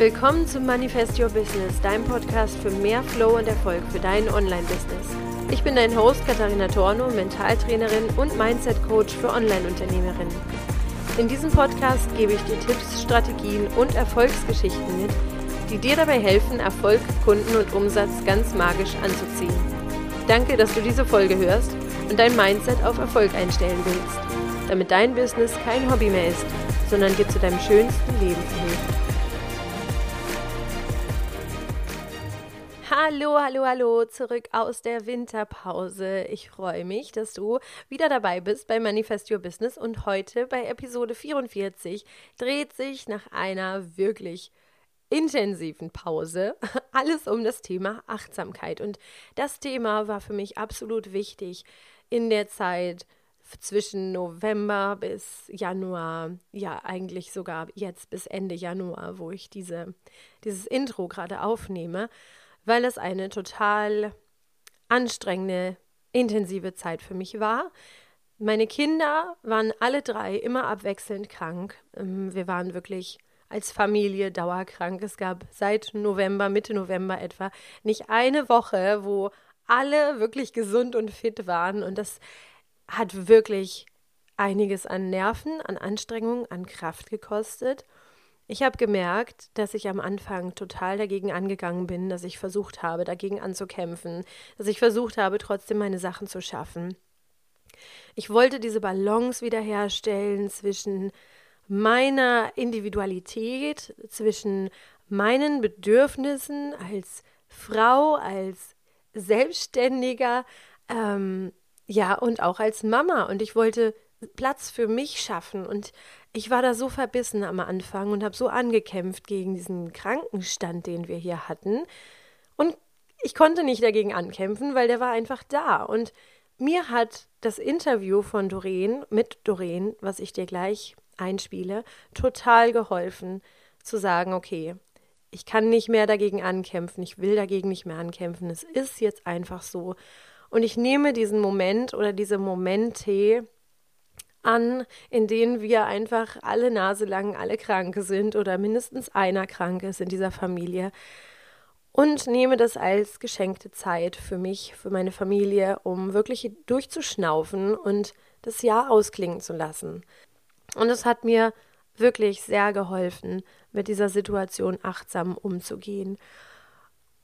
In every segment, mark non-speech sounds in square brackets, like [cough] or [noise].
Willkommen zum Manifest Your Business, deinem Podcast für mehr Flow und Erfolg für dein Online-Business. Ich bin dein Host Katharina Torno, Mentaltrainerin und Mindset-Coach für Online-Unternehmerinnen. In diesem Podcast gebe ich dir Tipps, Strategien und Erfolgsgeschichten mit, die dir dabei helfen, Erfolg, Kunden und Umsatz ganz magisch anzuziehen. Danke, dass du diese Folge hörst und dein Mindset auf Erfolg einstellen willst, damit dein Business kein Hobby mehr ist, sondern dir zu deinem schönsten Leben verhilft. Hallo, hallo, hallo, zurück aus der Winterpause. Ich freue mich, dass du wieder dabei bist bei Manifest Your Business und heute bei Episode 44 dreht sich nach einer wirklich intensiven Pause [laughs] alles um das Thema Achtsamkeit. Und das Thema war für mich absolut wichtig in der Zeit zwischen November bis Januar, ja eigentlich sogar jetzt bis Ende Januar, wo ich diese, dieses Intro gerade aufnehme weil es eine total anstrengende, intensive Zeit für mich war. Meine Kinder waren alle drei immer abwechselnd krank. Ähm, wir waren wirklich als Familie dauerkrank. Es gab seit November, Mitte November etwa, nicht eine Woche, wo alle wirklich gesund und fit waren. Und das hat wirklich einiges an Nerven, an Anstrengung, an Kraft gekostet. Ich habe gemerkt, dass ich am Anfang total dagegen angegangen bin, dass ich versucht habe, dagegen anzukämpfen, dass ich versucht habe, trotzdem meine Sachen zu schaffen. Ich wollte diese Balance wiederherstellen zwischen meiner Individualität, zwischen meinen Bedürfnissen als Frau, als Selbstständiger, ähm, ja, und auch als Mama. Und ich wollte Platz für mich schaffen. Und ich war da so verbissen am Anfang und habe so angekämpft gegen diesen Krankenstand, den wir hier hatten. Und ich konnte nicht dagegen ankämpfen, weil der war einfach da. Und mir hat das Interview von Doreen mit Doreen, was ich dir gleich einspiele, total geholfen zu sagen, okay, ich kann nicht mehr dagegen ankämpfen, ich will dagegen nicht mehr ankämpfen, es ist jetzt einfach so. Und ich nehme diesen Moment oder diese Momente an, in denen wir einfach alle Nase lang alle krank sind oder mindestens einer krank ist in dieser Familie. Und nehme das als geschenkte Zeit für mich, für meine Familie, um wirklich durchzuschnaufen und das Jahr ausklingen zu lassen. Und es hat mir wirklich sehr geholfen, mit dieser Situation achtsam umzugehen.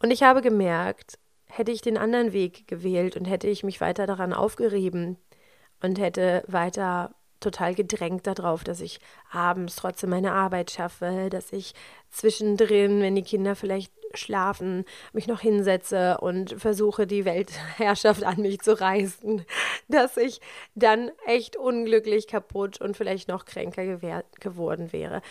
Und ich habe gemerkt, hätte ich den anderen Weg gewählt und hätte ich mich weiter daran aufgerieben, und hätte weiter total gedrängt darauf, dass ich abends trotzdem meine Arbeit schaffe, dass ich zwischendrin, wenn die Kinder vielleicht schlafen, mich noch hinsetze und versuche, die Weltherrschaft an mich zu reißen, [laughs] dass ich dann echt unglücklich, kaputt und vielleicht noch kränker geworden wäre.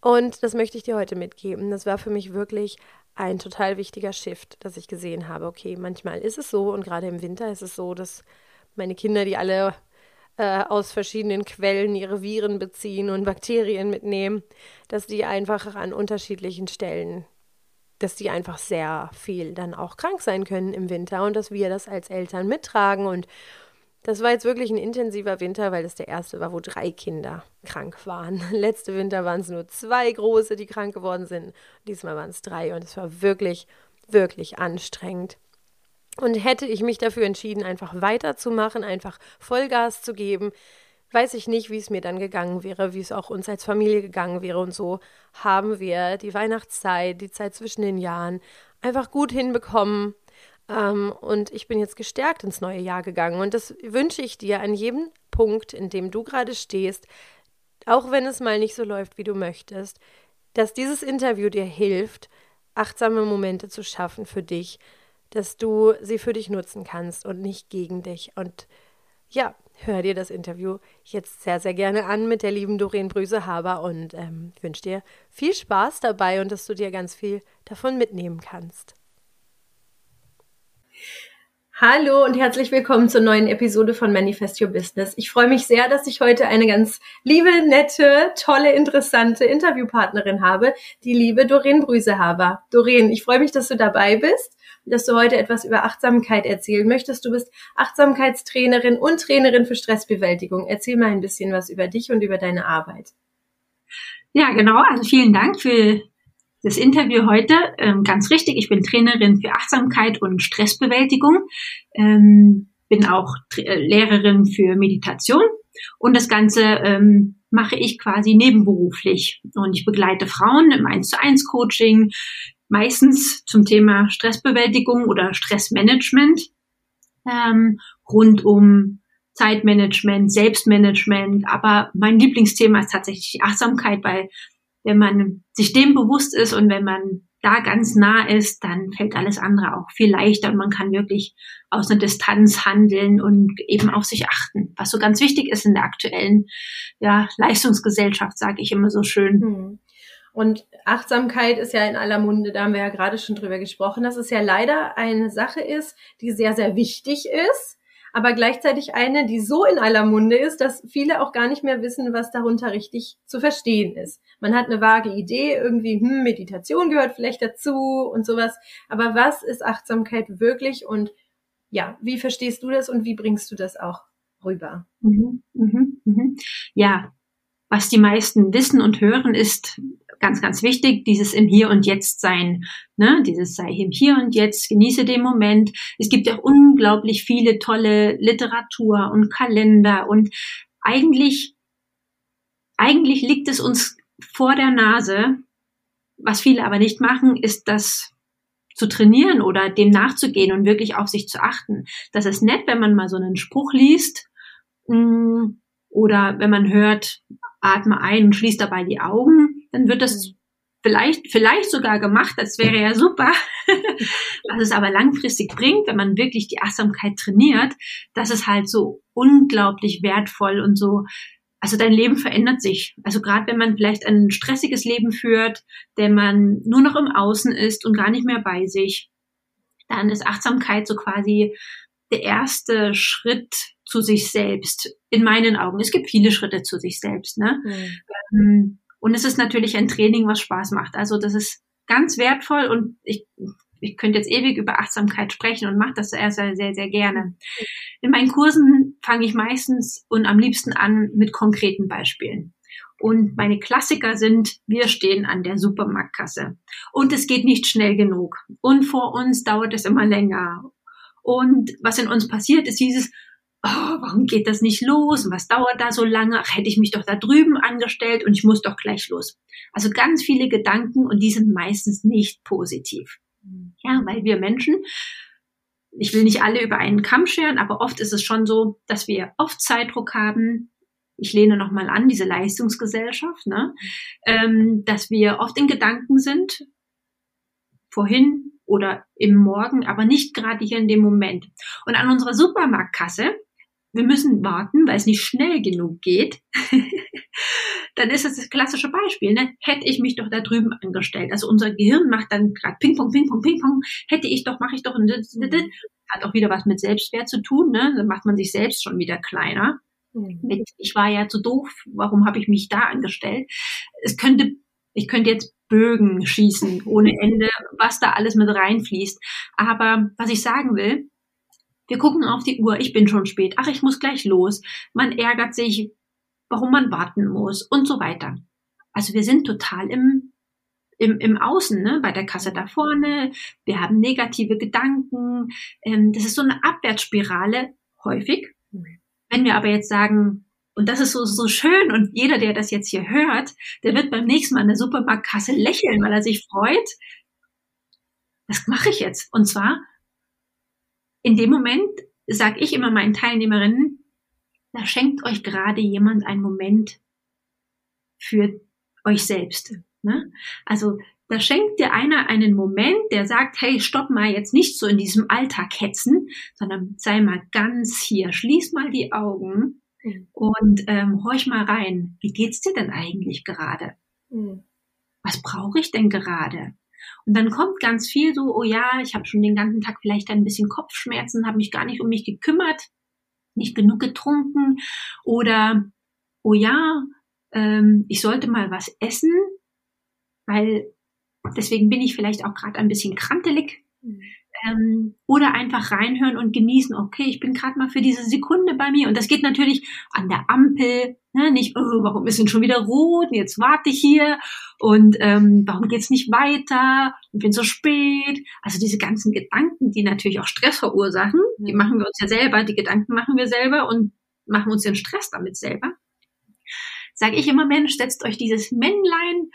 Und das möchte ich dir heute mitgeben. Das war für mich wirklich ein total wichtiger Shift, dass ich gesehen habe, okay, manchmal ist es so und gerade im Winter ist es so, dass meine Kinder, die alle äh, aus verschiedenen Quellen ihre Viren beziehen und Bakterien mitnehmen, dass die einfach an unterschiedlichen Stellen, dass die einfach sehr viel dann auch krank sein können im Winter und dass wir das als Eltern mittragen. Und das war jetzt wirklich ein intensiver Winter, weil das der erste war, wo drei Kinder krank waren. [laughs] Letzte Winter waren es nur zwei große, die krank geworden sind. Diesmal waren es drei und es war wirklich, wirklich anstrengend. Und hätte ich mich dafür entschieden, einfach weiterzumachen, einfach Vollgas zu geben, weiß ich nicht, wie es mir dann gegangen wäre, wie es auch uns als Familie gegangen wäre. Und so haben wir die Weihnachtszeit, die Zeit zwischen den Jahren einfach gut hinbekommen. Ähm, und ich bin jetzt gestärkt ins neue Jahr gegangen. Und das wünsche ich dir an jedem Punkt, in dem du gerade stehst, auch wenn es mal nicht so läuft, wie du möchtest, dass dieses Interview dir hilft, achtsame Momente zu schaffen für dich, dass du sie für dich nutzen kannst und nicht gegen dich. Und ja, hör dir das Interview jetzt sehr, sehr gerne an mit der lieben Doreen Brüse-Haber und ähm, wünsche dir viel Spaß dabei und dass du dir ganz viel davon mitnehmen kannst. Hallo und herzlich willkommen zur neuen Episode von Manifest Your Business. Ich freue mich sehr, dass ich heute eine ganz liebe, nette, tolle, interessante Interviewpartnerin habe, die liebe Doreen Brüsehaber. Doreen, ich freue mich, dass du dabei bist dass du heute etwas über Achtsamkeit erzählen möchtest. Du bist Achtsamkeitstrainerin und Trainerin für Stressbewältigung. Erzähl mal ein bisschen was über dich und über deine Arbeit. Ja, genau. Also vielen Dank für das Interview heute, ähm, ganz richtig, ich bin Trainerin für Achtsamkeit und Stressbewältigung, ähm, bin auch äh, Lehrerin für Meditation und das Ganze ähm, mache ich quasi nebenberuflich. Und ich begleite Frauen im 1 zu 1 Coaching, meistens zum Thema Stressbewältigung oder Stressmanagement, ähm, rund um Zeitmanagement, Selbstmanagement. Aber mein Lieblingsthema ist tatsächlich Achtsamkeit, weil wenn man sich dem bewusst ist und wenn man da ganz nah ist, dann fällt alles andere auch viel leichter und man kann wirklich aus einer Distanz handeln und eben auf sich achten, was so ganz wichtig ist in der aktuellen ja, Leistungsgesellschaft, sage ich immer so schön. Hm. Und Achtsamkeit ist ja in aller Munde, da haben wir ja gerade schon drüber gesprochen, dass es ja leider eine Sache ist, die sehr, sehr wichtig ist aber gleichzeitig eine, die so in aller Munde ist, dass viele auch gar nicht mehr wissen, was darunter richtig zu verstehen ist. Man hat eine vage Idee, irgendwie, hm, Meditation gehört vielleicht dazu und sowas. Aber was ist Achtsamkeit wirklich und ja, wie verstehst du das und wie bringst du das auch rüber? Mhm, mh, mh. Ja, was die meisten wissen und hören, ist ganz, ganz wichtig, dieses im Hier und Jetzt sein. Ne? Dieses sei im Hier und Jetzt, genieße den Moment. Es gibt ja unglaublich viele tolle Literatur und Kalender und eigentlich, eigentlich liegt es uns vor der Nase. Was viele aber nicht machen, ist das zu trainieren oder dem nachzugehen und wirklich auf sich zu achten. Das ist nett, wenn man mal so einen Spruch liest mm, oder wenn man hört, atme ein und schließ dabei die Augen dann wird das mhm. vielleicht, vielleicht sogar gemacht, das wäre ja super. [laughs] Was es aber langfristig bringt, wenn man wirklich die Achtsamkeit trainiert, das ist halt so unglaublich wertvoll und so, also dein Leben verändert sich. Also gerade wenn man vielleicht ein stressiges Leben führt, wenn man nur noch im Außen ist und gar nicht mehr bei sich, dann ist Achtsamkeit so quasi der erste Schritt zu sich selbst, in meinen Augen. Es gibt viele Schritte zu sich selbst. Ne? Mhm. Und es ist natürlich ein Training, was Spaß macht. Also das ist ganz wertvoll und ich, ich könnte jetzt ewig über Achtsamkeit sprechen und mache das sehr, sehr, sehr, sehr gerne. In meinen Kursen fange ich meistens und am liebsten an mit konkreten Beispielen. Und meine Klassiker sind, wir stehen an der Supermarktkasse und es geht nicht schnell genug. Und vor uns dauert es immer länger. Und was in uns passiert, ist dieses, oh, warum geht das nicht los? Und was dauert da so lange? Ach, hätte ich mich doch da drüben angestellt und ich muss doch gleich los. Also ganz viele Gedanken und die sind meistens nicht positiv. Ja, weil wir Menschen, ich will nicht alle über einen Kamm scheren, aber oft ist es schon so, dass wir oft Zeitdruck haben. Ich lehne nochmal an, diese Leistungsgesellschaft, ne? Ähm, dass wir oft in Gedanken sind, vorhin oder im Morgen, aber nicht gerade hier in dem Moment. Und an unserer Supermarktkasse wir müssen warten, weil es nicht schnell genug geht, [laughs] dann ist das das klassische Beispiel. Ne? Hätte ich mich doch da drüben angestellt. Also unser Gehirn macht dann gerade Ping-Pong, Ping-Pong, Ping-Pong. Hätte ich doch, mache ich doch. Hat auch wieder was mit Selbstwert zu tun. Ne? Dann macht man sich selbst schon wieder kleiner. Mhm. Ich war ja zu doof. Warum habe ich mich da angestellt? Es könnte, ich könnte jetzt Bögen schießen ohne Ende, was da alles mit reinfließt. Aber was ich sagen will, wir gucken auf die Uhr, ich bin schon spät, ach, ich muss gleich los. Man ärgert sich, warum man warten muss und so weiter. Also wir sind total im, im, im Außen, ne? bei der Kasse da vorne. Wir haben negative Gedanken. Ähm, das ist so eine Abwärtsspirale häufig. Wenn wir aber jetzt sagen, und das ist so, so schön und jeder, der das jetzt hier hört, der wird beim nächsten Mal in der Supermarktkasse lächeln, weil er sich freut. Das mache ich jetzt. Und zwar, in dem Moment sage ich immer meinen Teilnehmerinnen, da schenkt euch gerade jemand einen Moment für euch selbst. Ne? Also da schenkt dir einer einen Moment, der sagt, hey, stopp mal jetzt nicht so in diesem Alltag hetzen, sondern sei mal ganz hier, schließ mal die Augen mhm. und ähm, horch mal rein. Wie geht's dir denn eigentlich gerade? Mhm. Was brauche ich denn gerade? Und dann kommt ganz viel so, oh ja, ich habe schon den ganzen Tag vielleicht ein bisschen Kopfschmerzen, habe mich gar nicht um mich gekümmert, nicht genug getrunken oder oh ja, ähm, ich sollte mal was essen, weil deswegen bin ich vielleicht auch gerade ein bisschen krantelig. Mhm. Ähm, oder einfach reinhören und genießen, okay, ich bin gerade mal für diese Sekunde bei mir. Und das geht natürlich an der Ampel, ne? nicht, oh, warum ist denn schon wieder rot? Jetzt warte ich hier und ähm, warum geht's nicht weiter? Ich bin so spät. Also diese ganzen Gedanken, die natürlich auch Stress verursachen, die machen wir uns ja selber, die Gedanken machen wir selber und machen uns den Stress damit selber. Sage ich immer, Mensch, setzt euch dieses Männlein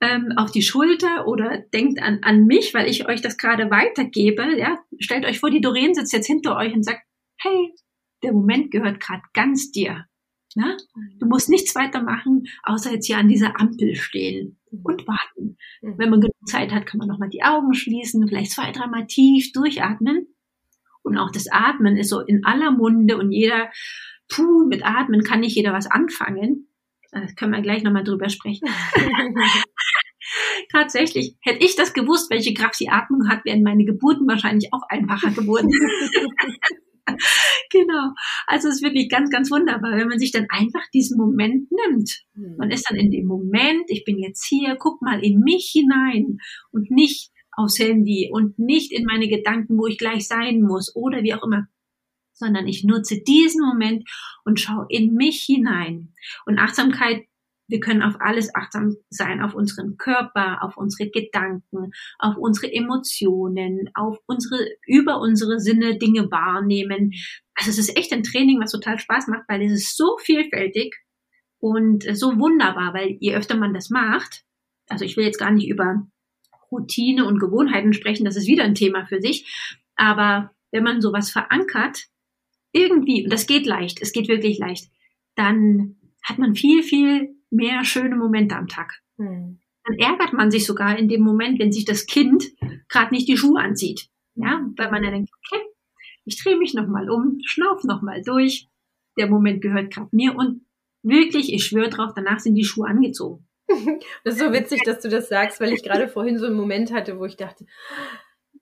ähm, auf die Schulter oder denkt an, an mich, weil ich euch das gerade weitergebe. Ja, stellt euch vor, die Doreen sitzt jetzt hinter euch und sagt, hey, der Moment gehört gerade ganz dir. Na? Du musst nichts weiter machen, außer jetzt hier an dieser Ampel stehen und warten. Mhm. Wenn man genug Zeit hat, kann man nochmal die Augen schließen, vielleicht zwei, dreimal tief durchatmen. Und auch das Atmen ist so in aller Munde und jeder, puh, mit Atmen kann nicht jeder was anfangen. Das können wir gleich nochmal drüber sprechen. [laughs] Tatsächlich, hätte ich das gewusst, welche Kraft die Atmung hat, wären meine Geburten wahrscheinlich auch einfacher geworden. [laughs] genau. Also es ist wirklich ganz, ganz wunderbar, wenn man sich dann einfach diesen Moment nimmt. Hm. Man ist dann in dem Moment, ich bin jetzt hier, guck mal in mich hinein und nicht aufs Handy und nicht in meine Gedanken, wo ich gleich sein muss oder wie auch immer sondern ich nutze diesen Moment und schaue in mich hinein. Und Achtsamkeit, wir können auf alles achtsam sein, auf unseren Körper, auf unsere Gedanken, auf unsere Emotionen, auf unsere, über unsere Sinne Dinge wahrnehmen. Also es ist echt ein Training, was total Spaß macht, weil es ist so vielfältig und so wunderbar, weil je öfter man das macht, also ich will jetzt gar nicht über Routine und Gewohnheiten sprechen, das ist wieder ein Thema für sich, aber wenn man sowas verankert, irgendwie, und das geht leicht, es geht wirklich leicht, dann hat man viel, viel mehr schöne Momente am Tag. Hm. Dann ärgert man sich sogar in dem Moment, wenn sich das Kind gerade nicht die Schuhe anzieht. Ja, weil man ja denkt, okay, ich drehe mich nochmal um, schnauf nochmal durch. Der Moment gehört gerade mir und wirklich, ich schwöre drauf, danach sind die Schuhe angezogen. [laughs] Das ist so witzig, dass du das sagst, weil ich gerade vorhin so einen Moment hatte, wo ich dachte,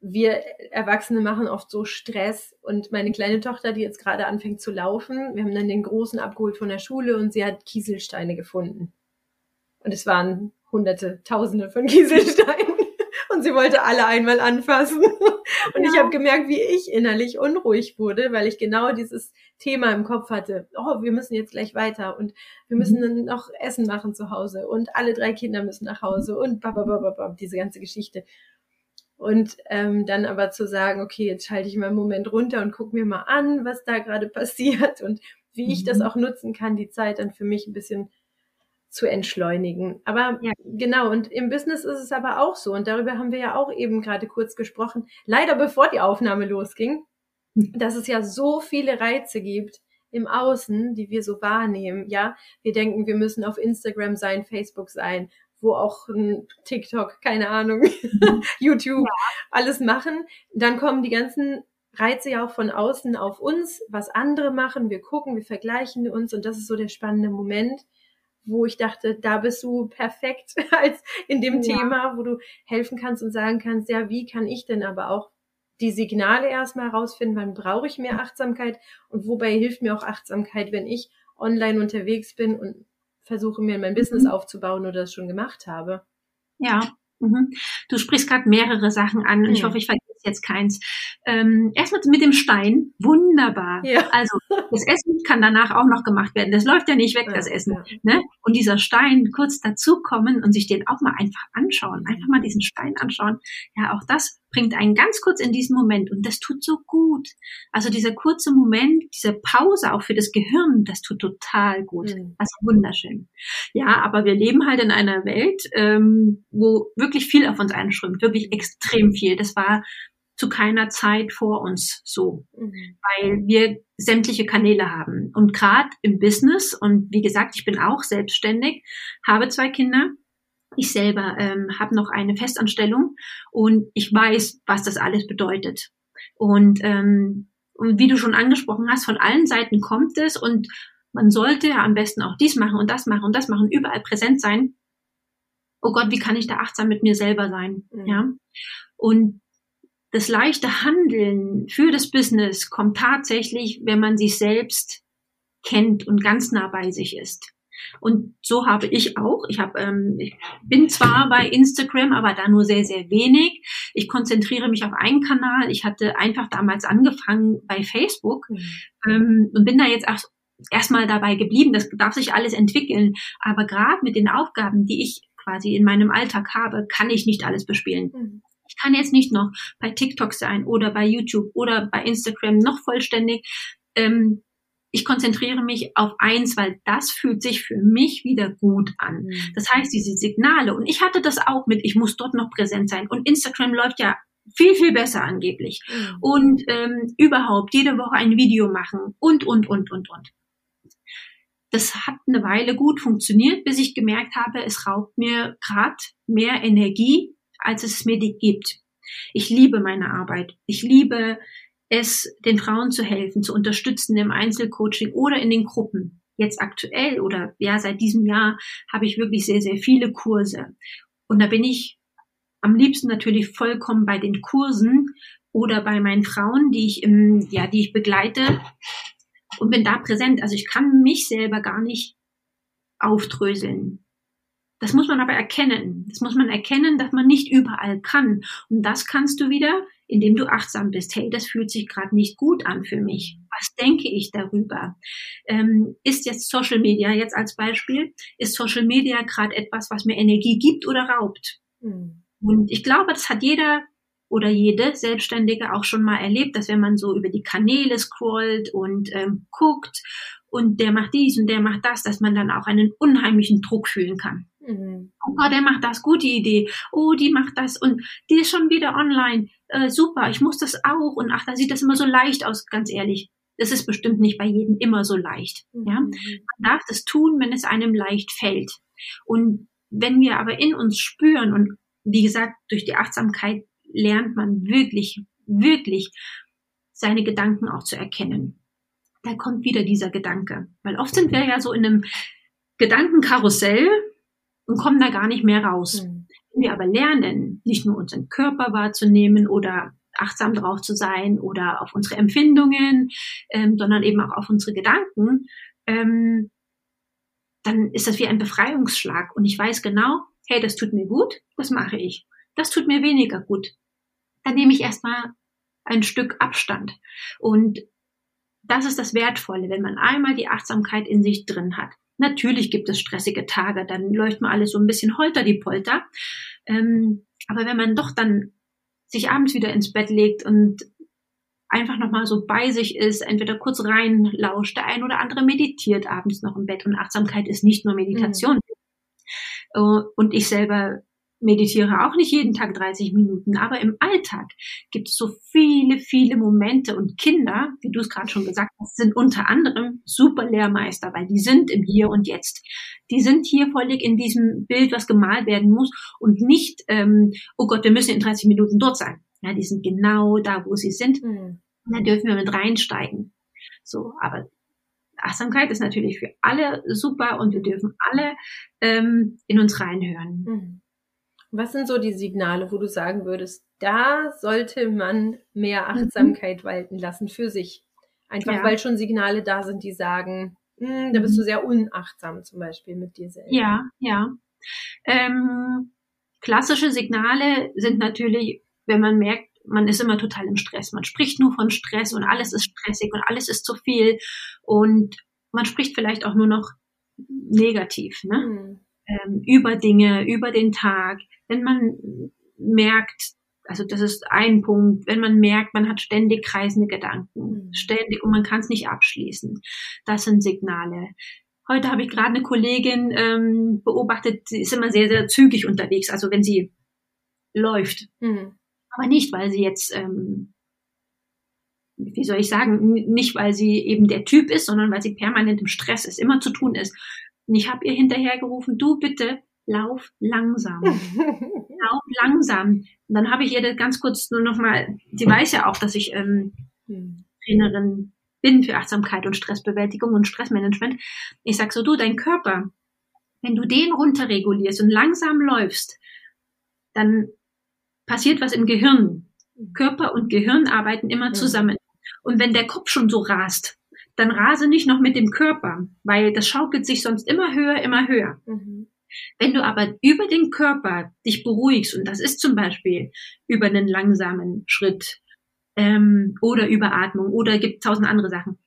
wir Erwachsene machen oft so Stress und meine kleine Tochter, die jetzt gerade anfängt zu laufen, wir haben dann den Großen abgeholt von der Schule und sie hat Kieselsteine gefunden. Und es waren hunderte, tausende von [laughs] Kieselsteinen und sie wollte alle einmal anfassen. Und ja. ich habe gemerkt, wie ich innerlich unruhig wurde, weil ich genau dieses Thema im Kopf hatte. Oh, wir müssen jetzt gleich weiter und wir müssen mhm. dann noch Essen machen zu Hause und alle drei Kinder müssen nach Hause und bababababab, diese ganze Geschichte. Und ähm, dann aber zu sagen, okay, jetzt schalte ich mal einen Moment runter und guck mir mal an, was da gerade [laughs] passiert und wie ich das mhm. auch nutzen kann, die Zeit dann für mich ein bisschen zu entschleunigen. Aber ja. genau, und im Business ist es aber auch so. Und darüber haben wir ja auch eben gerade kurz gesprochen, leider bevor die Aufnahme losging, hm. dass es ja so viele Reize gibt im Außen, die wir so wahrnehmen. Ja, wir denken, wir müssen auf Instagram sein, Facebook sein, wo auch ein TikTok, keine Ahnung, [laughs] YouTube, ja. alles machen. Dann kommen die ganzen Reize ja auch von außen auf uns, was andere machen. Wir gucken, wir vergleichen uns und das ist so der spannende Moment, wo ich dachte, da bist du perfekt [laughs] als in dem ja. Thema, wo du helfen kannst und sagen kannst, ja, wie kann ich denn aber auch die Signale erstmal rausfinden, wann brauche ich mehr Achtsamkeit und wobei hilft mir auch Achtsamkeit, wenn ich online unterwegs bin und versuche mir mein Business mhm. aufzubauen oder das schon gemacht habe. Ja, mhm. du sprichst gerade mehrere Sachen an und mhm. ich hoffe, ich vergesse jetzt keins. Ähm, erstmal mit dem Stein, wunderbar. Ja. Also das Essen kann danach auch noch gemacht werden. Das läuft ja nicht weg, ja, das Essen. Ja. Ne? Und dieser Stein kurz dazukommen und sich den auch mal einfach anschauen, einfach mal diesen Stein anschauen. Ja, auch das bringt einen ganz kurz in diesen Moment und das tut so gut. Also dieser kurze Moment, diese Pause auch für das Gehirn, das tut total gut. Mhm. Also wunderschön. Ja, aber wir leben halt in einer Welt, ähm, wo wirklich viel auf uns einströmt, wirklich extrem viel. Das war zu keiner Zeit vor uns so, mhm. weil wir sämtliche Kanäle haben. Und gerade im Business, und wie gesagt, ich bin auch selbstständig, habe zwei Kinder. Ich selber ähm, habe noch eine Festanstellung und ich weiß, was das alles bedeutet. Und, ähm, und wie du schon angesprochen hast, von allen Seiten kommt es und man sollte ja am besten auch dies machen und das machen und das machen, überall präsent sein. Oh Gott, wie kann ich da achtsam mit mir selber sein? Mhm. Ja. Und das leichte Handeln für das Business kommt tatsächlich, wenn man sich selbst kennt und ganz nah bei sich ist. Und so habe ich auch. Ich habe, ähm, ich bin zwar bei Instagram, aber da nur sehr, sehr wenig. Ich konzentriere mich auf einen Kanal. Ich hatte einfach damals angefangen bei Facebook mhm. ähm, und bin da jetzt auch erstmal dabei geblieben. Das darf sich alles entwickeln. Aber gerade mit den Aufgaben, die ich quasi in meinem Alltag habe, kann ich nicht alles bespielen. Mhm. Ich kann jetzt nicht noch bei TikTok sein oder bei YouTube oder bei Instagram noch vollständig. Ähm, ich konzentriere mich auf eins, weil das fühlt sich für mich wieder gut an. Mhm. Das heißt, diese Signale, und ich hatte das auch mit, ich muss dort noch präsent sein. Und Instagram läuft ja viel, viel besser angeblich. Mhm. Und ähm, überhaupt jede Woche ein Video machen und, und, und, und, und. Das hat eine Weile gut funktioniert, bis ich gemerkt habe, es raubt mir gerade mehr Energie, als es mir die gibt. Ich liebe meine Arbeit. Ich liebe es den Frauen zu helfen, zu unterstützen im Einzelcoaching oder in den Gruppen. Jetzt aktuell oder ja, seit diesem Jahr habe ich wirklich sehr, sehr viele Kurse. Und da bin ich am liebsten natürlich vollkommen bei den Kursen oder bei meinen Frauen, die ich im, ja, die ich begleite und bin da präsent. Also ich kann mich selber gar nicht aufdröseln. Das muss man aber erkennen. Das muss man erkennen, dass man nicht überall kann. Und das kannst du wieder, indem du achtsam bist. Hey, das fühlt sich gerade nicht gut an für mich. Was denke ich darüber? Ähm, ist jetzt Social Media, jetzt als Beispiel, ist Social Media gerade etwas, was mir Energie gibt oder raubt? Mhm. Und ich glaube, das hat jeder oder jede Selbstständige auch schon mal erlebt, dass wenn man so über die Kanäle scrollt und ähm, guckt und der macht dies und der macht das, dass man dann auch einen unheimlichen Druck fühlen kann. Mhm. Oh, der macht das, gute Idee. Oh, die macht das und die ist schon wieder online äh, super, ich muss das auch und ach, da sieht das immer so leicht aus, ganz ehrlich. Das ist bestimmt nicht bei jedem immer so leicht. Mhm. Ja? Man darf das tun, wenn es einem leicht fällt. Und wenn wir aber in uns spüren und wie gesagt, durch die Achtsamkeit lernt man wirklich, wirklich seine Gedanken auch zu erkennen. Da kommt wieder dieser Gedanke. Weil oft sind wir ja so in einem Gedankenkarussell und kommen da gar nicht mehr raus. Wir aber lernen, nicht nur unseren Körper wahrzunehmen oder achtsam drauf zu sein oder auf unsere Empfindungen, ähm, sondern eben auch auf unsere Gedanken, ähm, dann ist das wie ein Befreiungsschlag. Und ich weiß genau, hey, das tut mir gut, das mache ich. Das tut mir weniger gut. Dann nehme ich erstmal ein Stück Abstand. Und das ist das Wertvolle, wenn man einmal die Achtsamkeit in sich drin hat. Natürlich gibt es stressige Tage, dann läuft man alles so ein bisschen holter die Polter. Ähm, aber wenn man doch dann sich abends wieder ins Bett legt und einfach nochmal so bei sich ist, entweder kurz reinlauscht, der ein oder andere meditiert abends noch im Bett und Achtsamkeit ist nicht nur Meditation. Mhm. Und ich selber meditiere auch nicht jeden Tag 30 Minuten, aber im Alltag gibt es so viele, viele Momente und Kinder, wie du es gerade schon gesagt hast, sind unter anderem super Lehrmeister, weil die sind im Hier und Jetzt. Die sind hier völlig in diesem Bild, was gemalt werden muss und nicht, ähm, oh Gott, wir müssen in 30 Minuten dort sein. Ja, die sind genau da, wo sie sind. Mhm. Da dürfen wir mit reinsteigen. So, aber Achtsamkeit ist natürlich für alle super und wir dürfen alle ähm, in uns reinhören. Mhm. Was sind so die Signale, wo du sagen würdest, da sollte man mehr mhm. Achtsamkeit mhm. walten lassen für sich? Einfach ja. weil schon Signale da sind, die sagen, hm, da bist du mhm. sehr unachtsam zum Beispiel mit dir selbst. Ja, ja. Ähm, klassische Signale sind natürlich, wenn man merkt, man ist immer total im Stress. Man spricht nur von Stress und alles ist stressig und alles ist zu viel und man spricht vielleicht auch nur noch negativ. Ne? Mhm ähm, über Dinge, über den Tag, wenn man merkt, also das ist ein Punkt, wenn man merkt, man hat ständig kreisende Gedanken, mhm. ständig und man kann es nicht abschließen. Das sind Signale. Heute habe ich gerade eine Kollegin ähm, beobachtet, sie ist immer sehr, sehr zügig unterwegs, also wenn sie läuft. Mhm. Aber nicht, weil sie jetzt, ähm, wie soll ich sagen, nicht, weil sie eben der Typ ist, sondern weil sie permanent im Stress ist, immer zu tun ist. Und ich habe ihr hinterhergerufen, du bitte lauf langsam. [laughs] lauf langsam. Und dann habe ich ihr ganz kurz nur noch mal, sie weiß ja auch, dass ich ähm, hm. Trainerin bin für Achtsamkeit und Stressbewältigung und Stressmanagement. Ich sag so, du, dein Körper, wenn du den runterregulierst und langsam läufst, dann passiert was im Gehirn. Körper und Gehirn arbeiten immer zusammen. Und wenn der Kopf schon so rast, dann rase nicht noch mit dem Körper, weil das schaukelt sich sonst immer höher, immer höher. Mhm. Wenn du aber über den Körper dich beruhigst, und das ist zum Beispiel über einen langsamen Schritt ähm, oder über Atmung oder gibt tausend andere Sachen,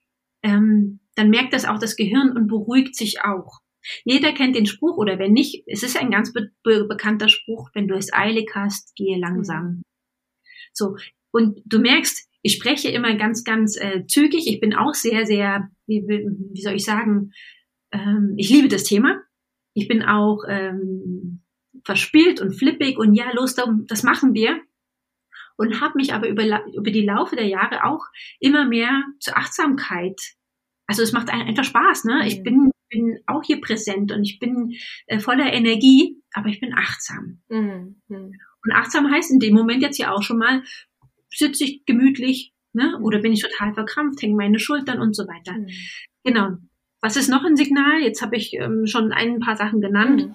ähm, dann merkt das auch das Gehirn und beruhigt sich auch. Jeder kennt den Spruch oder wenn nicht, es ist ein ganz be be bekannter Spruch, wenn du es eilig hast, gehe langsam. Mhm. So, und du merkst, ich spreche immer ganz, ganz äh, zügig. Ich bin auch sehr, sehr, wie, wie soll ich sagen, ähm, ich liebe das Thema. Ich bin auch ähm, verspielt und flippig und ja, los, das machen wir. Und habe mich aber über, über die Laufe der Jahre auch immer mehr zur Achtsamkeit. Also es macht einfach Spaß, ne? Ich mhm. bin, bin auch hier präsent und ich bin äh, voller Energie, aber ich bin achtsam. Mhm. mhm. Und achtsam heißt in dem Moment jetzt ja auch schon mal, sitze ich gemütlich, ne? Oder bin ich total verkrampft, hängen meine Schultern und so weiter. Mhm. Genau. Was ist noch ein Signal? Jetzt habe ich ähm, schon ein paar Sachen genannt. Mhm.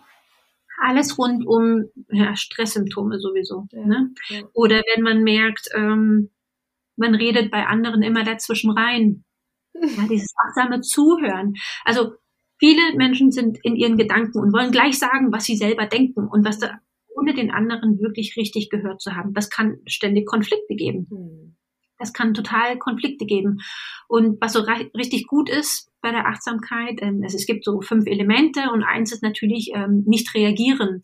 Alles rund um ja, Stresssymptome sowieso. Ja, ne? Ja. Oder wenn man merkt, ähm, man redet bei anderen immer dazwischen rein. [laughs] Ja, dieses achtsame Zuhören. Also viele Menschen sind in ihren Gedanken und wollen gleich sagen, was sie selber denken und was da ohne den anderen wirklich richtig gehört zu haben. Das kann ständig Konflikte geben. Hm. Das kann total Konflikte geben. Und was so richtig gut ist bei der Achtsamkeit, ähm, also es gibt so fünf Elemente und eins ist natürlich ähm, nicht reagieren.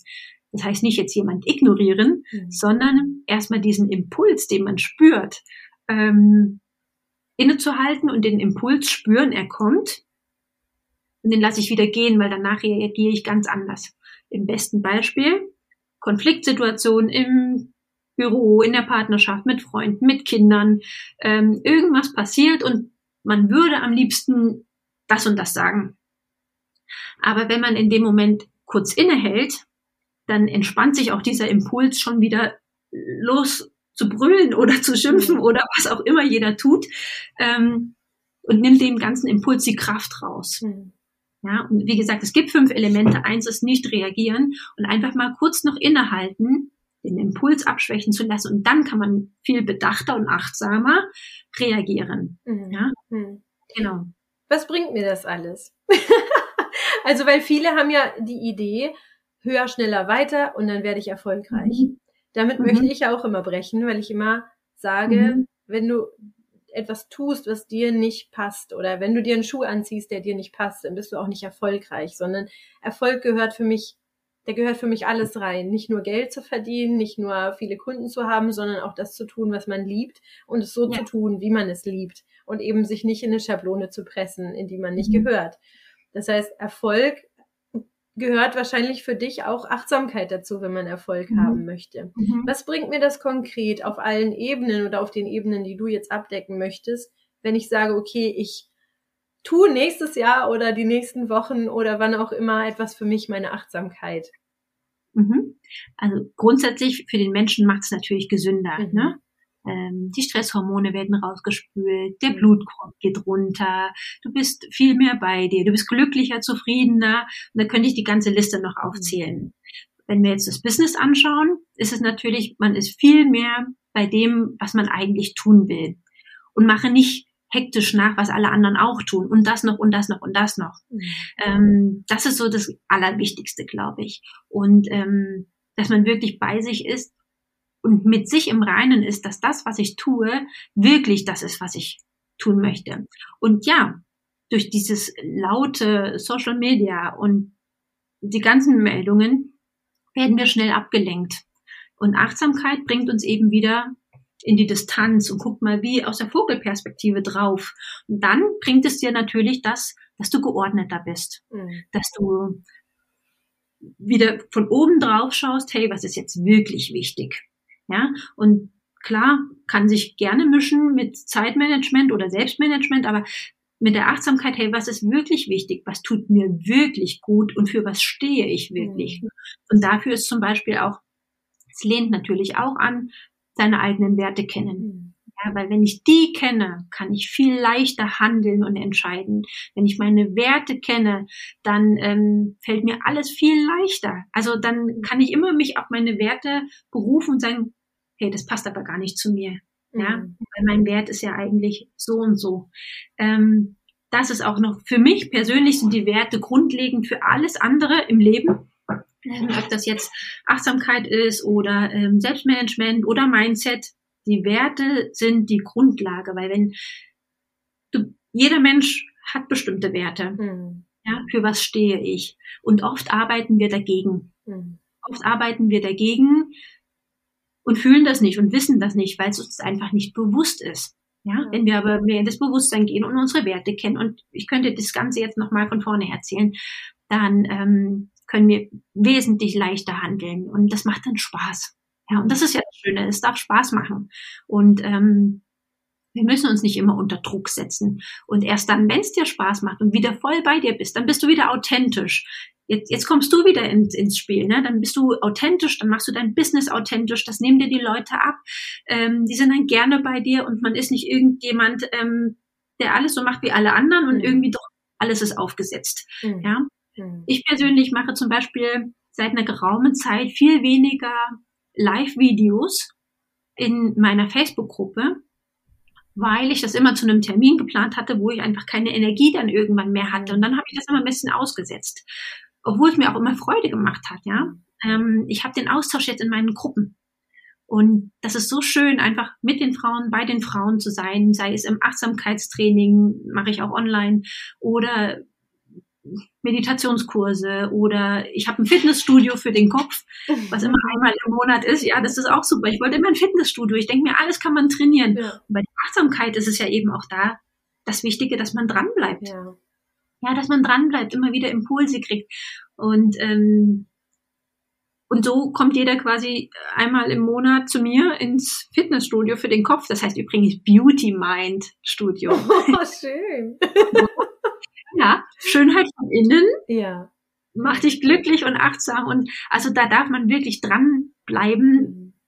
Das heißt nicht jetzt jemand ignorieren, mhm. sondern erstmal diesen Impuls, den man spürt, ähm, innezuhalten und den Impuls spüren, er kommt. Und den lasse ich wieder gehen, weil danach reagiere ich ganz anders. Im besten Beispiel, Konfliktsituation im Büro, in der Partnerschaft, mit Freunden, mit Kindern, ähm, irgendwas passiert und man würde am liebsten das und das sagen. Aber wenn man in dem Moment kurz innehält, dann entspannt sich auch dieser Impuls schon wieder los zu brüllen oder zu schimpfen mhm. oder was auch immer jeder tut ähm, und nimmt dem ganzen Impuls die Kraft raus. Mhm. Ja, und wie gesagt, es gibt fünf Elemente. [laughs] Eins ist nicht reagieren und einfach mal kurz noch innehalten, den Impuls abschwächen zu lassen und dann kann man viel bedachter und achtsamer reagieren. Mhm. Ja, mhm. genau. Was bringt mir das alles? [laughs] also, weil viele haben ja die Idee, höher, schneller, weiter und dann werde ich erfolgreich. Mhm. Damit mhm. möchte ich auch immer brechen, weil ich immer sage, mhm. wenn du etwas tust, was dir nicht passt oder wenn du dir einen Schuh anziehst, der dir nicht passt, dann bist du auch nicht erfolgreich, sondern Erfolg gehört für mich, der gehört für mich alles rein. Nicht nur Geld zu verdienen, nicht nur viele Kunden zu haben, sondern auch das zu tun, was man liebt und es so ja. zu tun, wie man es liebt und eben sich nicht in eine Schablone zu pressen, in die man nicht mhm. gehört. Das heißt, Erfolg gehört wahrscheinlich für dich auch Achtsamkeit dazu, wenn man Erfolg mhm. haben möchte. Mhm. Was bringt mir das konkret auf allen Ebenen oder auf den Ebenen, die du jetzt abdecken möchtest, wenn ich sage, okay, ich tue nächstes Jahr oder die nächsten Wochen oder wann auch immer etwas für mich, meine Achtsamkeit? Mhm. Also grundsätzlich für den Menschen macht es natürlich gesünder. Mhm. Ne? Ähm, die Stresshormone werden rausgespült, der mhm. Blutdruck geht runter, du bist viel mehr bei dir, du bist glücklicher, zufriedener und da könnte ich die ganze Liste noch aufzählen. Wenn wir jetzt das Business anschauen, ist es natürlich, man ist viel mehr bei dem, was man eigentlich tun will und mache nicht hektisch nach, was alle anderen auch tun und das noch und das noch und das noch. Mhm. Ähm, das ist so das Allerwichtigste, glaube ich. Und ähm, dass man wirklich bei sich ist und mit sich im Reinen ist, dass das, was ich tue, wirklich das ist, was ich tun möchte. Und ja, durch dieses laute Social Media und die ganzen Meldungen werden wir schnell abgelenkt. Und Achtsamkeit bringt uns eben wieder in die Distanz und guckt mal wie aus der Vogelperspektive drauf. Und dann bringt es dir natürlich das, dass du geordneter bist, mhm. dass du wieder von oben drauf schaust, hey, was ist jetzt wirklich wichtig? Ja, und klar, kann sich gerne mischen mit Zeitmanagement oder Selbstmanagement, aber mit der Achtsamkeit, hey, was ist wirklich wichtig? Was tut mir wirklich gut und für was stehe ich wirklich? Mhm. Und dafür ist zum Beispiel auch, es lehnt natürlich auch an, seine eigenen Werte kennen. Mhm. Ja, weil wenn ich die kenne, kann ich viel leichter handeln und entscheiden. Wenn ich meine Werte kenne, dann ähm, fällt mir alles viel leichter. Also dann kann ich immer mich auf meine Werte berufen und sagen, hey, das passt aber gar nicht zu mir. Ja, mhm. weil mein Wert ist ja eigentlich so und so. Ähm, das ist auch noch, für mich persönlich sind die Werte grundlegend für alles andere im Leben. Ähm, ob das jetzt Achtsamkeit ist oder ähm, Selbstmanagement oder Mindset. Die Werte sind die Grundlage, weil wenn du, jeder Mensch hat bestimmte Werte. Mhm. Ja, für was stehe ich? Und oft arbeiten wir dagegen. Mhm. Oft arbeiten wir dagegen und fühlen das nicht und wissen das nicht, weil es uns einfach nicht bewusst ist. Ja, wenn wir aber mehr in das Bewusstsein gehen und unsere Werte kennen und ich könnte das Ganze jetzt nochmal von vorne erzählen, dann ähm, können wir wesentlich leichter handeln und das macht dann Spaß. Ja, und das ist ja das Schöne, es darf Spaß machen und ähm, wir müssen uns nicht immer unter Druck setzen. Und erst dann, wenn es dir Spaß macht und wieder voll bei dir bist, dann bist du wieder authentisch. Jetzt, jetzt kommst du wieder ins, ins Spiel, ne? Dann bist du authentisch, dann machst du dein Business authentisch, das nehmen dir die Leute ab. Ähm, die sind dann gerne bei dir und man ist nicht irgendjemand, ähm, der alles so macht wie alle anderen und mhm. irgendwie doch alles ist aufgesetzt. Mhm. Ja. Mhm. Ich persönlich mache zum Beispiel seit einer geraumen Zeit viel weniger Live-Videos in meiner Facebook-Gruppe, weil ich das immer zu einem Termin geplant hatte, wo ich einfach keine Energie dann irgendwann mehr hatte. Und dann habe ich das immer ein bisschen ausgesetzt. Obwohl es mir auch immer Freude gemacht hat, ja. Ähm, ich habe den Austausch jetzt in meinen Gruppen. Und das ist so schön, einfach mit den Frauen, bei den Frauen zu sein, sei es im Achtsamkeitstraining, mache ich auch online, oder Meditationskurse oder ich habe ein Fitnessstudio für den Kopf, was immer einmal im Monat ist. Ja, das ist auch super. Ich wollte immer ein Fitnessstudio. Ich denke mir, alles kann man trainieren. Ja. Bei der Achtsamkeit ist es ja eben auch da das Wichtige, dass man dranbleibt. Ja. Ja, dass man dranbleibt, immer wieder Impulse kriegt. Und ähm, und so kommt jeder quasi einmal im Monat zu mir ins Fitnessstudio für den Kopf. Das heißt übrigens Beauty Mind Studio. [laughs] Oh, schön. Ja, Schönheit von innen. Ja. Macht dich glücklich und achtsam. Und also da darf man wirklich dranbleiben,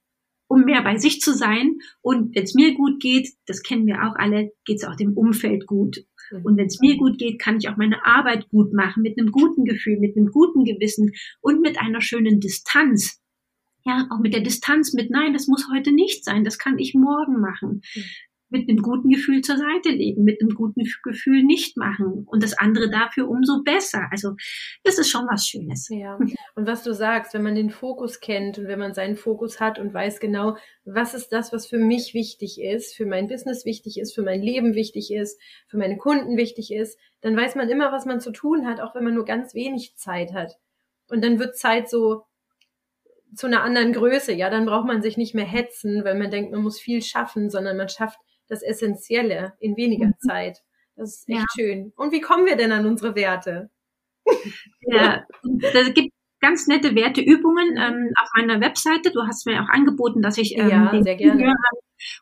um mehr bei sich zu sein. Und wenn es mir gut geht, das kennen wir auch alle, geht es auch dem Umfeld gut. Mhm. Und wenn es mir gut geht, kann ich auch meine Arbeit gut machen, mit einem guten Gefühl, mit einem guten Gewissen und mit einer schönen Distanz. Ja, auch mit der Distanz mit, nein, das muss heute nicht sein, das kann ich morgen machen. Mit einem guten Gefühl zur Seite legen, mit einem guten Gefühl nicht machen und das andere dafür umso besser. Also das ist schon was Schönes. Ja. Und was du sagst, wenn man den Fokus kennt und wenn man seinen Fokus hat und weiß genau, was ist das, was für mich wichtig ist, für mein Business wichtig ist, für mein Leben wichtig ist, für meine Kunden wichtig ist, dann weiß man immer, was man zu tun hat, auch wenn man nur ganz wenig Zeit hat. Und dann wird Zeit so zu einer anderen Größe. Ja, dann braucht man sich nicht mehr hetzen, weil man denkt, man muss viel schaffen, sondern man schafft das Essentielle in weniger mhm. Zeit. Das ist echt ja. schön. Und wie kommen wir denn an unsere Werte? Ja, es gibt ganz nette Werteübungen ähm, auf meiner Webseite. Du hast mir auch angeboten, dass ich ähm, ja, den Zuhörern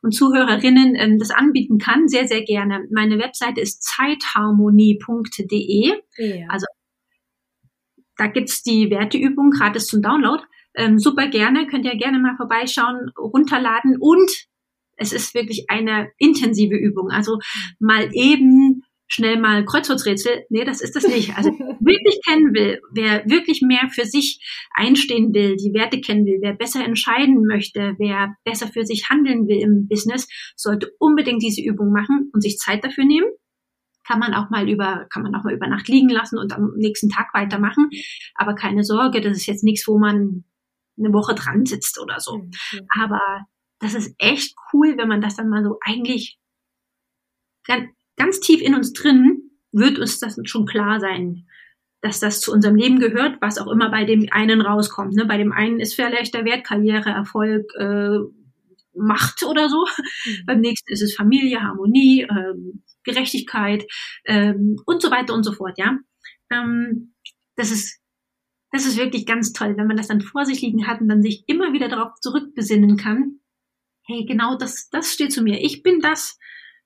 und Zuhörerinnen ähm, das anbieten kann. Sehr, sehr gerne. Meine Webseite ist zeitharmonie.de. Ja. Also da gibt's die Werteübung gratis zum Download. Ähm, super gerne, könnt ihr gerne mal vorbeischauen, runterladen und es ist wirklich eine intensive Übung. Also mal eben schnell mal Kreuzworträtsel. Nee, das ist das nicht. Also [laughs] wirklich kennen will, wer wirklich mehr für sich einstehen will, die Werte kennen will, wer besser entscheiden möchte, wer besser für sich handeln will im Business, sollte unbedingt diese Übung machen und sich Zeit dafür nehmen. Kann man auch mal über, kann man auch mal über Nacht liegen lassen und am nächsten Tag weitermachen. Aber keine Sorge, das ist jetzt nichts, wo man eine Woche dran sitzt oder so. Aber das ist echt cool, wenn man das dann mal so eigentlich ganz, ganz tief in uns drin wird uns das schon klar sein, dass das zu unserem Leben gehört, was auch immer bei dem einen rauskommt. Ne? Bei dem einen ist vielleicht der Wert Karriere, Erfolg, äh, Macht oder so. Mhm. Beim nächsten ist es Familie, Harmonie, ähm, Gerechtigkeit ähm, und so weiter und so fort. Ja, ähm, das ist das ist wirklich ganz toll, wenn man das dann vor sich liegen hat und dann sich immer wieder darauf zurückbesinnen kann hey, genau das, das steht zu mir. Ich bin das,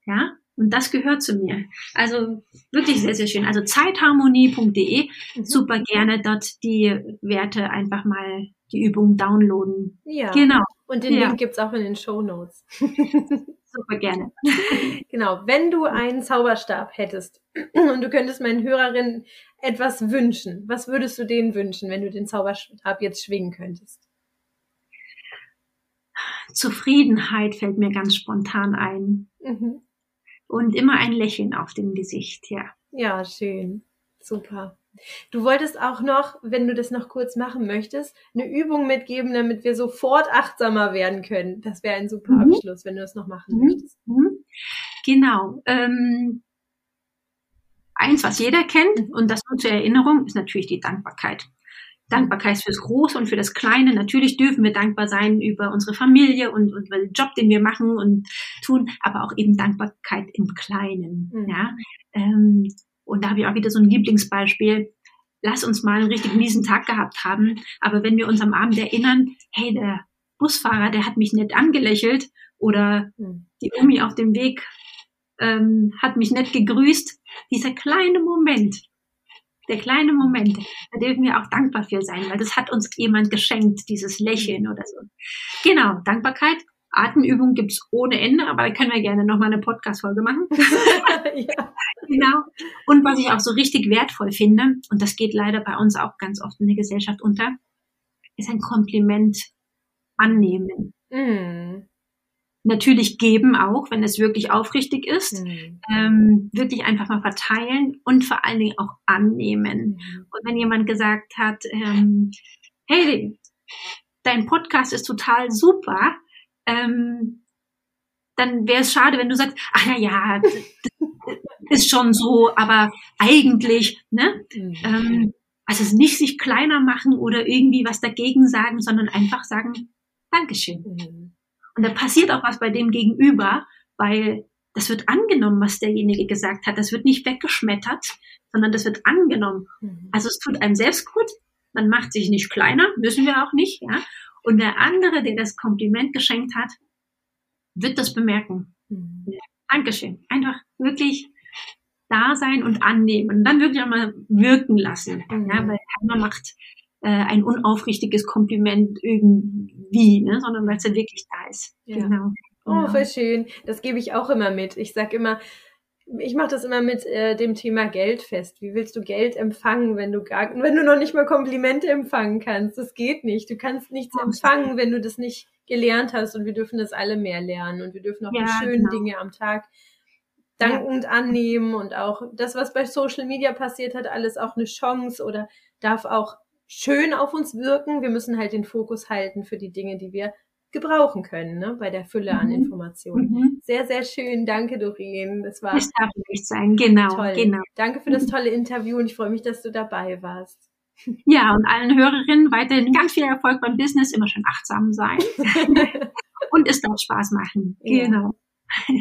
ja, und das gehört zu mir. Also wirklich sehr, sehr schön. Also zeitharmonie.de, mhm. super gerne dort die Werte einfach mal die Übung downloaden. Ja. Genau. Und den ja. Link gibt's auch in den Show Notes. [laughs] super gerne. Genau. Wenn du einen Zauberstab hättest [clears throat] und du könntest meinen Hörerinnen etwas wünschen, was würdest du denen wünschen, wenn du den Zauberstab jetzt schwingen könntest? Zufriedenheit fällt mir ganz spontan ein. Mhm. und immer ein Lächeln auf dem Gesicht, ja. Ja, schön. Super. Du wolltest auch noch, wenn du das noch kurz machen möchtest, eine Übung mitgeben, damit wir sofort achtsamer werden können. Das wäre ein super mhm. Abschluss, wenn du das noch machen mhm. möchtest. Mhm. Genau. Ähm, eins, was jeder kennt, mhm. und das nur zur Erinnerung, ist natürlich die Dankbarkeit. Dankbarkeit fürs Große und für das Kleine. Natürlich dürfen wir dankbar sein über unsere Familie und, und über den Job, den wir machen und tun, aber auch eben Dankbarkeit im Kleinen. Mhm. Ja? Ähm, und da habe ich auch wieder so ein Lieblingsbeispiel. Lass uns mal einen richtig miesen Tag gehabt haben, aber wenn wir uns am Abend erinnern, hey, der Busfahrer, der hat mich nett angelächelt oder mhm. die Omi auf dem Weg ähm, hat mich nett gegrüßt. Dieser kleine Moment, der kleine Moment, da dürfen wir auch dankbar für sein, weil das hat uns jemand geschenkt, dieses Lächeln oder so. Genau, Dankbarkeit. Atemübungen gibt's ohne Ende, aber da können wir gerne nochmal eine Podcast-Folge machen. [laughs] [laughs] ja. Genau. Und was ich auch so richtig wertvoll finde, und das geht leider bei uns auch ganz oft in der Gesellschaft unter, ist ein Kompliment annehmen. Mm natürlich geben auch, wenn es wirklich aufrichtig ist, mhm. ähm, wirklich einfach mal verteilen und vor allen Dingen auch annehmen. Mhm. Und wenn jemand gesagt hat, ähm, hey, dein Podcast ist total super, ähm, dann wäre es schade, wenn du sagst, ach na ja, ist schon so, aber eigentlich, ne? Mhm. Ähm, also nicht sich kleiner machen oder irgendwie was dagegen sagen, sondern einfach sagen, Dankeschön. Mhm. Und da passiert auch was bei dem Gegenüber, weil das wird angenommen, was derjenige gesagt hat. Das wird nicht weggeschmettert, sondern das wird angenommen. Mhm. Also es tut einem selbst gut. Man macht sich nicht kleiner, müssen wir auch nicht, ja. Und der andere, der das Kompliment geschenkt hat, wird das bemerken. Mhm. Dankeschön. Einfach wirklich da sein und annehmen und dann wirklich auch mal wirken lassen. Mhm. Ja, weil keiner macht äh, ein unaufrichtiges Kompliment irgendwie, ne, sondern weil es ja wirklich da ist. Ja. Genau. Oh, genau. voll schön. Das gebe ich auch immer mit. Ich sag immer, ich mache das immer mit äh, dem Thema Geld fest. Wie willst du Geld empfangen, wenn du gar, wenn du noch nicht mal Komplimente empfangen kannst? Das geht nicht. Du kannst nichts empfangen, wenn du das nicht gelernt hast. Und wir dürfen das alle mehr lernen. Und wir dürfen auch ja, die schönen genau. Dinge am Tag dankend ja. annehmen und auch das, was bei Social Media passiert hat, alles auch eine Chance oder darf auch schön auf uns wirken. Wir müssen halt den Fokus halten für die Dinge, die wir gebrauchen können, ne, bei der Fülle an mhm. Informationen. Mhm. Sehr, sehr schön. Danke, Doreen. Das war. Das darf nicht sein. Genau, toll. genau. Danke für das tolle Interview und ich freue mich, dass du dabei warst. [laughs] Ja, und allen Hörerinnen weiterhin ganz viel Erfolg beim Business, immer schön achtsam sein. [laughs] [laughs] und es darf Spaß machen. Genau. Ja.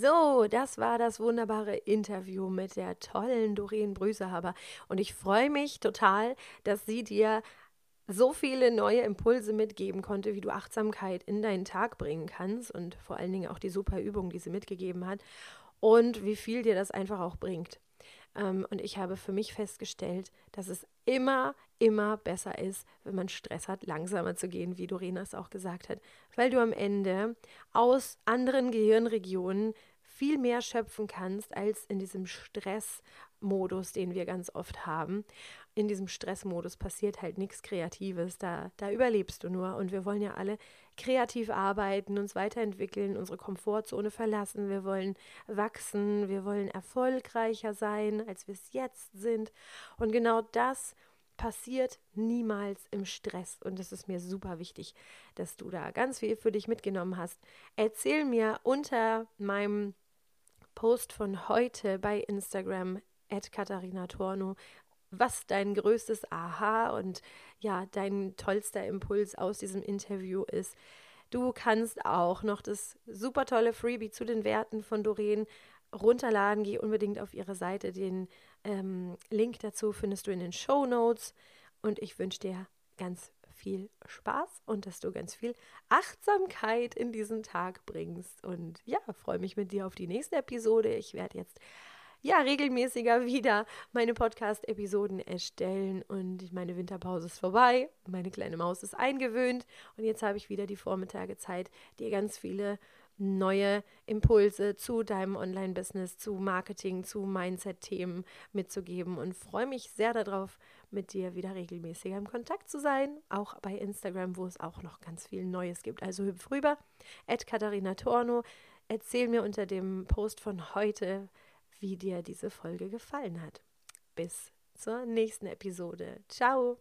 So, das war das wunderbare Interview mit der tollen Doreen Brüsehaber. Und ich freue mich total, dass sie dir so viele neue Impulse mitgeben konnte, wie du Achtsamkeit in deinen Tag bringen kannst und vor allen Dingen auch die super Übung, die sie mitgegeben hat und wie viel dir das einfach auch bringt. Ähm, und ich habe für mich festgestellt, dass es immer, immer besser ist, wenn man Stress hat, langsamer zu gehen, wie Dorena es auch gesagt hat, weil du am Ende aus anderen Gehirnregionen viel mehr schöpfen kannst als in diesem Stressmodus, den wir ganz oft haben. In diesem Stressmodus passiert halt nichts Kreatives, da, da überlebst du nur. Und wir wollen ja alle kreativ arbeiten, uns weiterentwickeln, unsere Komfortzone verlassen. Wir wollen wachsen, wir wollen erfolgreicher sein, als wir es jetzt sind. Und genau das passiert niemals im Stress. Und es ist mir super wichtig, dass du da ganz viel für dich mitgenommen hast. Erzähl mir unter meinem Post von heute bei Instagram at Katharina Torno, was dein größtes Aha und ja, dein tollster Impuls aus diesem Interview ist. Du kannst auch noch das super tolle Freebie zu den Werten von Doreen runterladen. Geh unbedingt auf ihre Seite. Den ähm, Link dazu findest du in den Show Notes. Und ich wünsche dir ganz viel Spaß und dass du ganz viel Achtsamkeit in diesen Tag bringst. Und ja, freue mich mit dir auf die nächste Episode. Ich werde jetzt ja regelmäßiger wieder meine Podcast-Episoden erstellen und meine Winterpause ist vorbei. Meine kleine Maus ist eingewöhnt und jetzt habe ich wieder die Vormittage Zeit, dir ganz viele neue Impulse zu deinem Online-Business, zu Marketing, zu Mindset-Themen mitzugeben und freue mich sehr darauf, mit dir wieder regelmäßiger im Kontakt zu sein. Auch bei Instagram, wo es auch noch ganz viel Neues gibt. Also hüpf rüber, at Katharina Torno. Erzähl mir unter dem Post von heute, wie dir diese Folge gefallen hat. Bis zur nächsten Episode. Ciao!